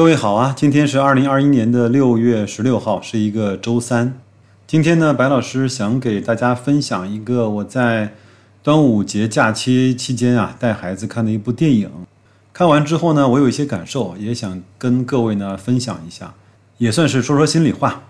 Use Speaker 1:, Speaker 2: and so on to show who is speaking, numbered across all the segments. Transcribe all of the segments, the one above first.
Speaker 1: 各位好啊，今天是二零二一年的六月十六号，是一个周三。今天呢，白老师想给大家分享一个我在端午节假期期间啊带孩子看的一部电影。看完之后呢，我有一些感受，也想跟各位呢分享一下，也算是说说心里话。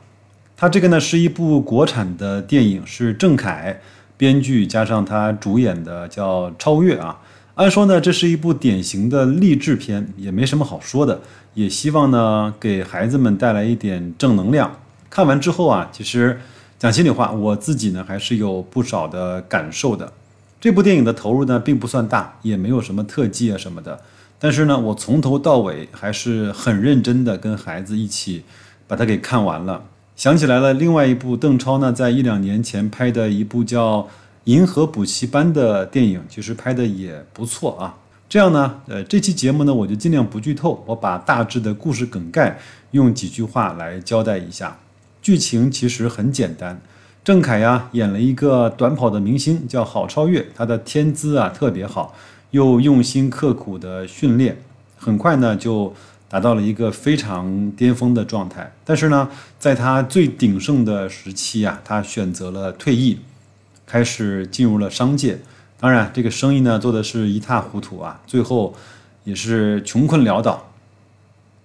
Speaker 1: 它这个呢是一部国产的电影，是郑恺编剧加上他主演的，叫《超越》啊。按说呢，这是一部典型的励志片，也没什么好说的。也希望呢，给孩子们带来一点正能量。看完之后啊，其实讲心里话，我自己呢还是有不少的感受的。这部电影的投入呢并不算大，也没有什么特技啊什么的。但是呢，我从头到尾还是很认真的跟孩子一起把它给看完了。想起来了，另外一部邓超呢在一两年前拍的一部叫。银河补习班的电影其实拍的也不错啊。这样呢，呃，这期节目呢，我就尽量不剧透，我把大致的故事梗概用几句话来交代一下。剧情其实很简单，郑恺呀演了一个短跑的明星，叫郝超越，他的天资啊特别好，又用心刻苦的训练，很快呢就达到了一个非常巅峰的状态。但是呢，在他最鼎盛的时期啊，他选择了退役。开始进入了商界，当然这个生意呢做的是一塌糊涂啊，最后也是穷困潦倒。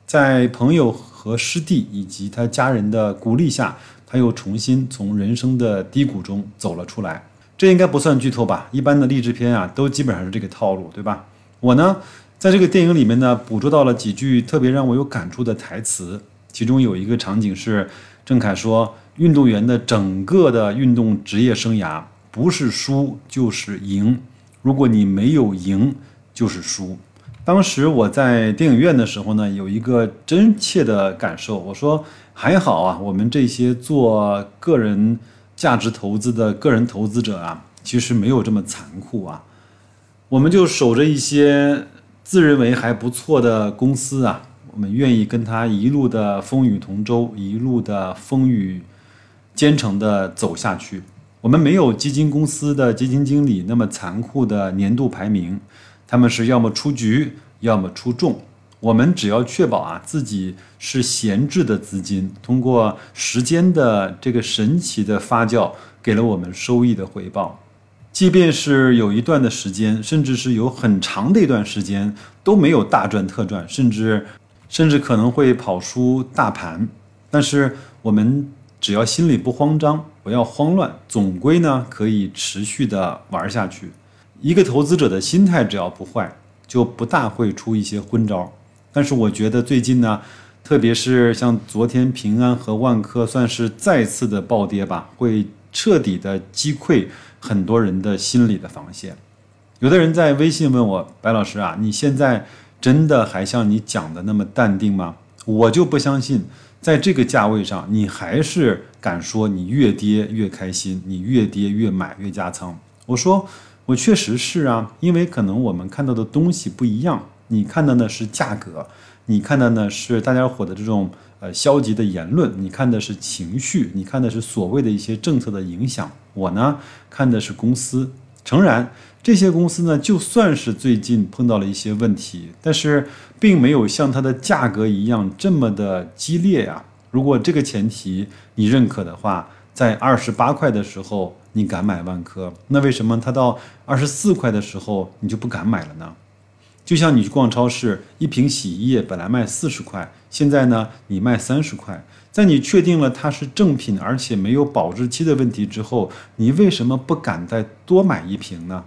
Speaker 1: 在朋友和师弟以及他家人的鼓励下，他又重新从人生的低谷中走了出来。这应该不算剧透吧？一般的励志片啊，都基本上是这个套路，对吧？我呢，在这个电影里面呢，捕捉到了几句特别让我有感触的台词，其中有一个场景是郑恺说：“运动员的整个的运动职业生涯。”不是输就是赢，如果你没有赢，就是输。当时我在电影院的时候呢，有一个真切的感受，我说还好啊，我们这些做个人价值投资的个人投资者啊，其实没有这么残酷啊。我们就守着一些自认为还不错的公司啊，我们愿意跟他一路的风雨同舟，一路的风雨兼程的走下去。我们没有基金公司的基金经理那么残酷的年度排名，他们是要么出局，要么出众。我们只要确保啊自己是闲置的资金，通过时间的这个神奇的发酵，给了我们收益的回报。即便是有一段的时间，甚至是有很长的一段时间都没有大赚特赚，甚至甚至可能会跑输大盘，但是我们。只要心里不慌张，不要慌乱，总归呢可以持续的玩下去。一个投资者的心态只要不坏，就不大会出一些昏招。但是我觉得最近呢，特别是像昨天平安和万科算是再次的暴跌吧，会彻底的击溃很多人的心理的防线。有的人在微信问我，白老师啊，你现在真的还像你讲的那么淡定吗？我就不相信。在这个价位上，你还是敢说你越跌越开心，你越跌越买越加仓？我说我确实是啊，因为可能我们看到的东西不一样，你看的呢是价格，你看的呢是大家伙的这种呃消极的言论，你看的是情绪，你看的是所谓的一些政策的影响，我呢看的是公司。诚然，这些公司呢，就算是最近碰到了一些问题，但是并没有像它的价格一样这么的激烈呀。如果这个前提你认可的话，在二十八块的时候你敢买万科，那为什么它到二十四块的时候你就不敢买了呢？就像你去逛超市，一瓶洗衣液本来卖四十块，现在呢你卖三十块。在你确定了它是正品，而且没有保质期的问题之后，你为什么不敢再多买一瓶呢？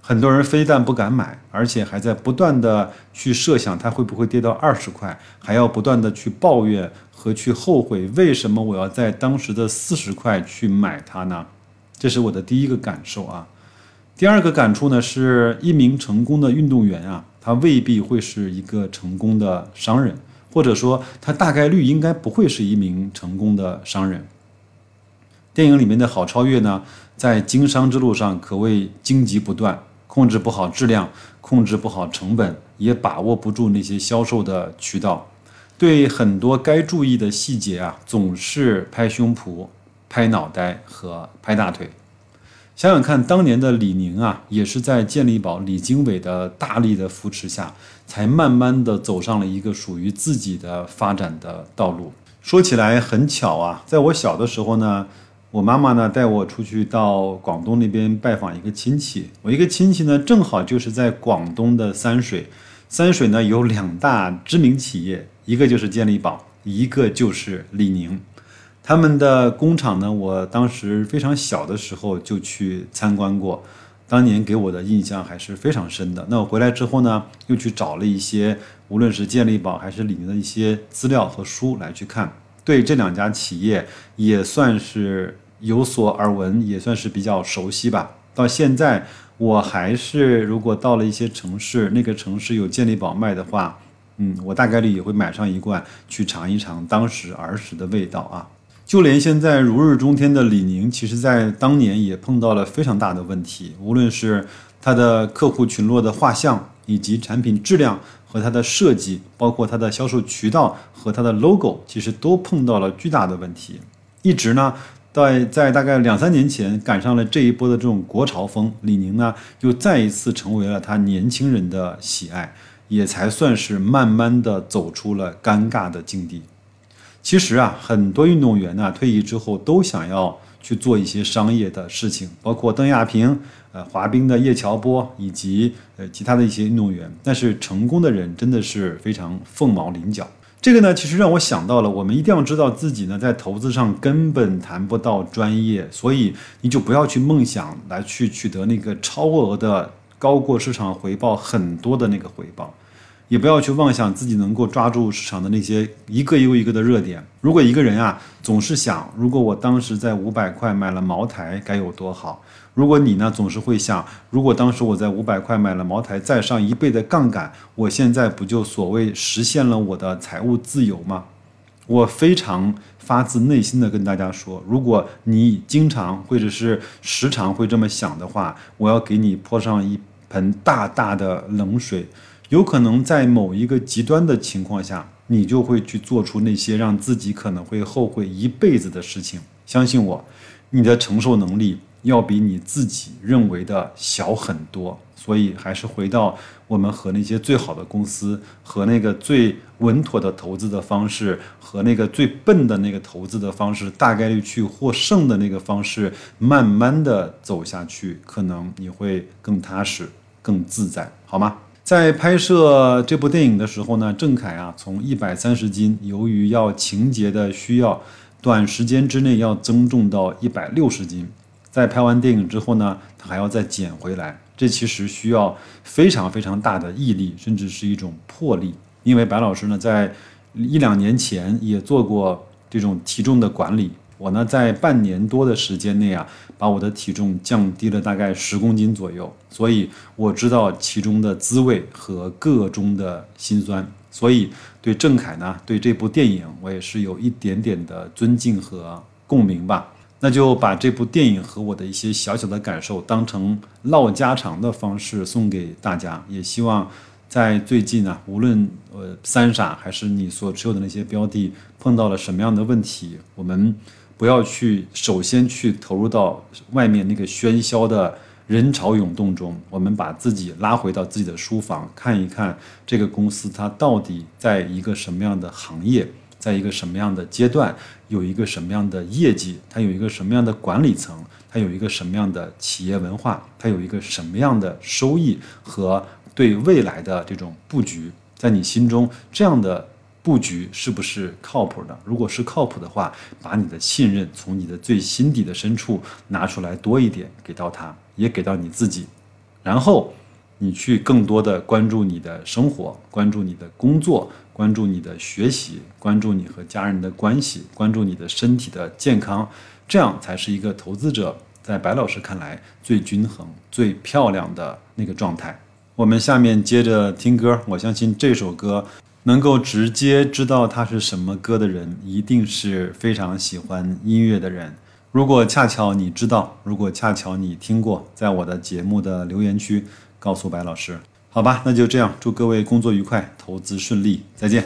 Speaker 1: 很多人非但不敢买，而且还在不断的去设想它会不会跌到二十块，还要不断的去抱怨和去后悔，为什么我要在当时的四十块去买它呢？这是我的第一个感受啊。第二个感触呢，是一名成功的运动员啊，他未必会是一个成功的商人。或者说，他大概率应该不会是一名成功的商人。电影里面的郝超越呢，在经商之路上可谓荆棘不断，控制不好质量，控制不好成本，也把握不住那些销售的渠道，对很多该注意的细节啊，总是拍胸脯、拍脑袋和拍大腿。想想看，当年的李宁啊，也是在健力宝李经纬的大力的扶持下，才慢慢的走上了一个属于自己的发展的道路。说起来很巧啊，在我小的时候呢，我妈妈呢带我出去到广东那边拜访一个亲戚，我一个亲戚呢正好就是在广东的三水，三水呢有两大知名企业，一个就是健力宝，一个就是李宁。他们的工厂呢，我当时非常小的时候就去参观过，当年给我的印象还是非常深的。那我回来之后呢，又去找了一些无论是健力宝还是李宁的一些资料和书来去看，对这两家企业也算是有所耳闻，也算是比较熟悉吧。到现在，我还是如果到了一些城市，那个城市有健力宝卖的话，嗯，我大概率也会买上一罐去尝一尝当时儿时的味道啊。就连现在如日中天的李宁，其实在当年也碰到了非常大的问题，无论是它的客户群落的画像，以及产品质量和它的设计，包括它的销售渠道和它的 logo，其实都碰到了巨大的问题。一直呢，在在大概两三年前赶上了这一波的这种国潮风，李宁呢又再一次成为了他年轻人的喜爱，也才算是慢慢的走出了尴尬的境地。其实啊，很多运动员呢，退役之后都想要去做一些商业的事情，包括邓亚萍、呃滑冰的叶乔波以及呃其他的一些运动员。但是成功的人真的是非常凤毛麟角。这个呢，其实让我想到了，我们一定要知道自己呢在投资上根本谈不到专业，所以你就不要去梦想来去取得那个超额的、高过市场回报很多的那个回报。也不要去妄想自己能够抓住市场的那些一个又一个的热点。如果一个人啊总是想，如果我当时在五百块买了茅台该有多好。如果你呢总是会想，如果当时我在五百块买了茅台，再上一倍的杠杆，我现在不就所谓实现了我的财务自由吗？我非常发自内心的跟大家说，如果你经常或者是时常会这么想的话，我要给你泼上一盆大大的冷水。有可能在某一个极端的情况下，你就会去做出那些让自己可能会后悔一辈子的事情。相信我，你的承受能力要比你自己认为的小很多。所以，还是回到我们和那些最好的公司、和那个最稳妥的投资的方式、和那个最笨的那个投资的方式，大概率去获胜的那个方式，慢慢的走下去，可能你会更踏实、更自在，好吗？在拍摄这部电影的时候呢，郑恺啊，从一百三十斤，由于要情节的需要，短时间之内要增重到一百六十斤。在拍完电影之后呢，他还要再减回来，这其实需要非常非常大的毅力，甚至是一种魄力。因为白老师呢，在一两年前也做过这种体重的管理。我呢，在半年多的时间内啊，把我的体重降低了大概十公斤左右，所以我知道其中的滋味和个中的辛酸，所以对郑恺呢，对这部电影我也是有一点点的尊敬和共鸣吧。那就把这部电影和我的一些小小的感受当成唠家常的方式送给大家，也希望。在最近啊，无论呃三傻还是你所持有的那些标的碰到了什么样的问题，我们不要去首先去投入到外面那个喧嚣的人潮涌动中，我们把自己拉回到自己的书房，看一看这个公司它到底在一个什么样的行业，在一个什么样的阶段，有一个什么样的业绩，它有一个什么样的管理层，它有一个什么样的企业文化，它有一个什么样的收益和。对未来的这种布局，在你心中这样的布局是不是靠谱的？如果是靠谱的话，把你的信任从你的最心底的深处拿出来多一点，给到他，也给到你自己，然后你去更多的关注你的生活，关注你的工作，关注你的学习，关注你和家人的关系，关注你的身体的健康，这样才是一个投资者在白老师看来最均衡、最漂亮的那个状态。我们下面接着听歌，我相信这首歌能够直接知道它是什么歌的人，一定是非常喜欢音乐的人。如果恰巧你知道，如果恰巧你听过，在我的节目的留言区告诉白老师，好吧，那就这样，祝各位工作愉快，投资顺利，再见。